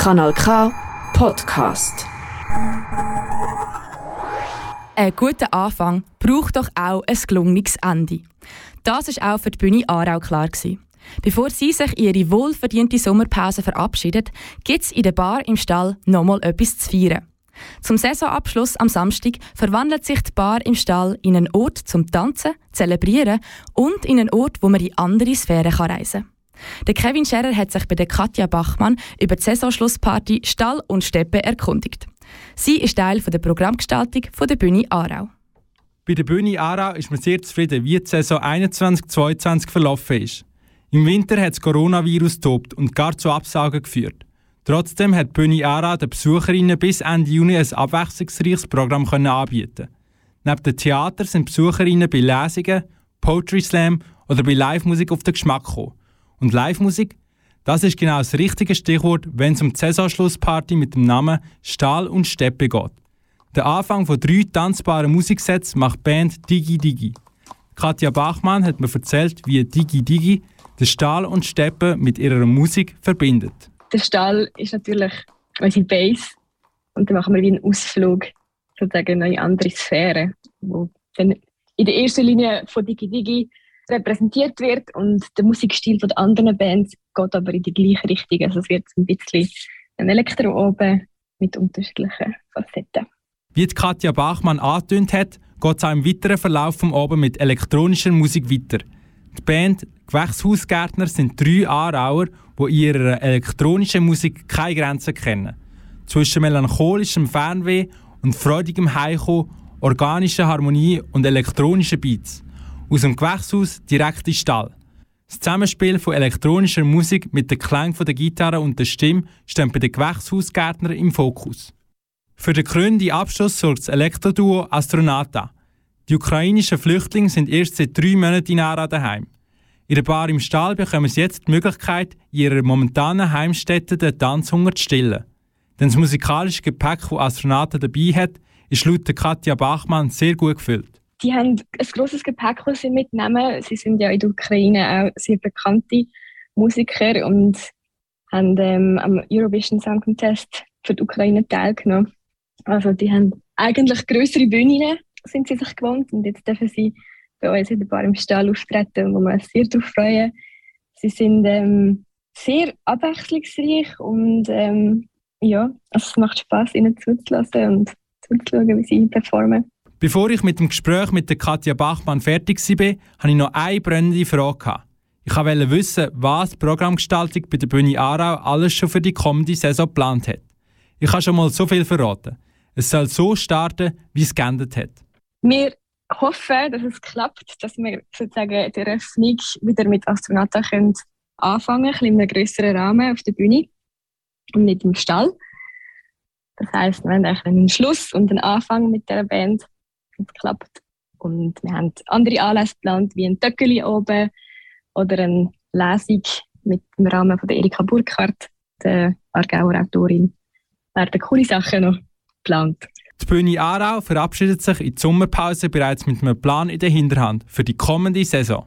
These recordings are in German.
Kanal K Podcast. Ein guter Anfang braucht doch auch ein gelungenes Ende. Das ist auch für die Bühne Aarau klar gewesen. Bevor sie sich ihre wohlverdiente Sommerpause verabschiedet, gibt es in der Bar im Stall nochmal etwas zu feiern. Zum Saisonabschluss am Samstag verwandelt sich die Bar im Stall in einen Ort zum Tanzen, Zelebrieren und in einen Ort, wo man in andere Sphären reisen kann. Der Kevin Scherer hat sich bei der Katja Bachmann über die Saisonschlussparty Stall und Steppe erkundigt. Sie ist Teil der Programmgestaltung der Bühne Aarau. Bei der Bühne Aarau ist man sehr zufrieden, wie die Saison 21-22 verlaufen ist. Im Winter hat das Coronavirus tobt und gar zu Absagen geführt. Trotzdem hat Bühne Aarau den Besucherinnen bis Ende Juni ein abwechslungsreiches Programm anbieten Neben dem Theater sind Besucherinnen bei Lesungen, Poetry Slam oder bei Live-Musik auf den Geschmack gekommen. Und Live-Musik? Das ist genau das richtige Stichwort, wenn es um die Saisonschlussparty mit dem Namen Stahl und Steppe geht. Der Anfang von drei tanzbaren Musiksätzen macht die Band Digi Digi. Katja Bachmann hat mir erzählt, wie Digi Digi den Stahl und Steppe mit ihrer Musik verbindet. Der Stahl ist natürlich unsere Base und dann machen wir wie einen Ausflug sozusagen in eine andere Sphäre, wo dann in der ersten Linie von Digi Digi repräsentiert wird und der Musikstil der anderen Bands geht aber in die gleiche Richtung. Also es wird ein bisschen ein Elektro oben mit unterschiedlichen Facetten. Wie Katja Bachmann angetönt hat, geht es auch im weiteren Verlauf vom Oben mit elektronischer Musik weiter. Die Band Gewächshausgärtner sind drei Aarauer, die in ihrer elektronischen Musik keine Grenzen kennen. Zwischen melancholischem Fernweh und freudigem Heimkommen, organischer Harmonie und elektronischen Beats. Aus dem Gewächshaus direkt in den Stall. Das Zusammenspiel von elektronischer Musik mit den Klängen der Gitarre und der Stimme steht bei den Gewächshausgärtnern im Fokus. Für den krönenden Abschluss sorgt das Elektroduo Astronata. Die ukrainischen Flüchtlinge sind erst seit drei Monaten in Ara daheim. In der Bar im Stall bekommen sie jetzt die Möglichkeit, in ihrer momentanen Heimstätte den Tanzhunger zu stillen. Denn das musikalische Gepäck, das Astronata dabei hat, ist laut Katja Bachmann sehr gut gefüllt die haben ein grosses Gepäck, das sie mitnehmen. Sie sind ja in der Ukraine auch sehr bekannte Musiker und haben ähm, am Eurovision Song Contest für die Ukraine teilgenommen. Also die haben eigentlich größere Bühnen, sind sie sich gewohnt und jetzt dürfen sie bei uns in der Bar im Stall auftreten, wo wir uns sehr darauf freuen. Sie sind ähm, sehr abwechslungsreich und ähm, ja, es macht Spaß, ihnen zuzulassen und zuzuschauen, wie sie performen. Bevor ich mit dem Gespräch mit der Katja Bachmann fertig war, hatte ich noch eine brennende Frage. Ich wollte wissen, was die Programmgestaltung bei der Bühne Aarau alles schon für die kommende Saison geplant hat. Ich habe schon mal so viel verraten. Es soll so starten, wie es geendet hat. Wir hoffen, dass es klappt, dass wir sozusagen die Eröffnung wieder mit Astronauten können anfangen können, in einem größeren Rahmen auf der Bühne und nicht im Stall. Das heisst, wir haben einen Schluss und einen Anfang mit der Band es geklappt. Und wir haben andere Anlässe geplant, wie ein Töckeli oben oder eine Lesung mit dem Rahmen von Erika Burkhardt, der Aargauer Autorin. Werden coole Sachen noch geplant. Die Bühne Aarau verabschiedet sich in die Sommerpause bereits mit einem Plan in der Hinterhand für die kommende Saison.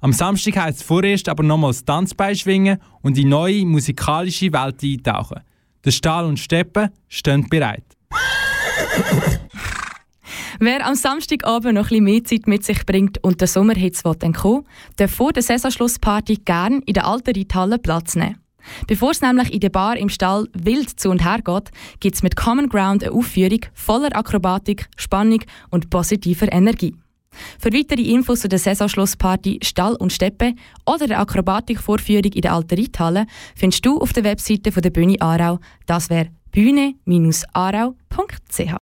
Am Samstag heisst es vorerst aber nochmals Tanzbein schwingen und in neue musikalische Welt eintauchen. Der Stahl und Steppen stehen bereit. Wer am Samstagabend noch ein mehr Zeit mit sich bringt und den Sommerhitz entkommen darf vor der Saisonschlussparty gerne in der alten Reithalle Platz nehmen. Bevor es nämlich in der Bar im Stall wild zu und her geht, gibt es mit Common Ground eine Aufführung voller Akrobatik, Spannung und positiver Energie. Für weitere Infos zu der Saisonschlussparty Stall und Steppe oder der Akrobatikvorführung in der alten Reithalle findest du auf der Webseite der Bühne Aarau. Das wäre bühne-aarau.ch.